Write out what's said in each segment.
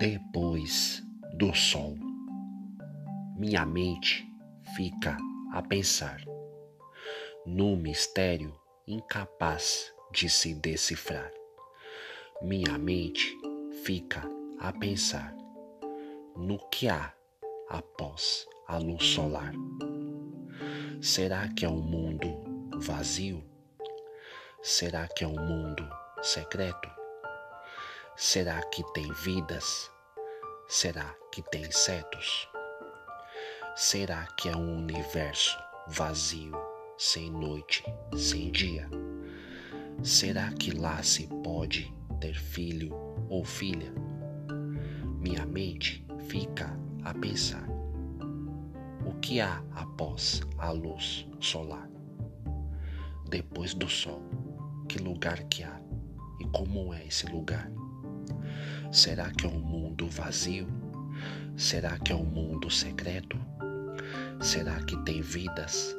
depois do sol. Minha mente fica a pensar no mistério incapaz de se decifrar. Minha mente fica a pensar no que há após a luz solar. Será que é um mundo vazio? Será que é um mundo secreto? Será que tem vidas? Será que tem insetos? Será que é um universo vazio, sem noite, sem dia? Será que lá se pode ter filho ou filha? Minha mente fica a pensar: o que há após a luz solar? Depois do sol, que lugar que há e como é esse lugar? Será que é um mundo vazio? Será que é um mundo secreto? Será que tem vidas?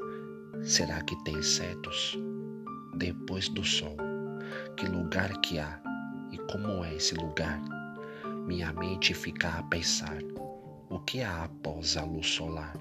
Será que tem insetos? Depois do sol, que lugar que há e como é esse lugar? Minha mente fica a pensar: o que há após a luz solar?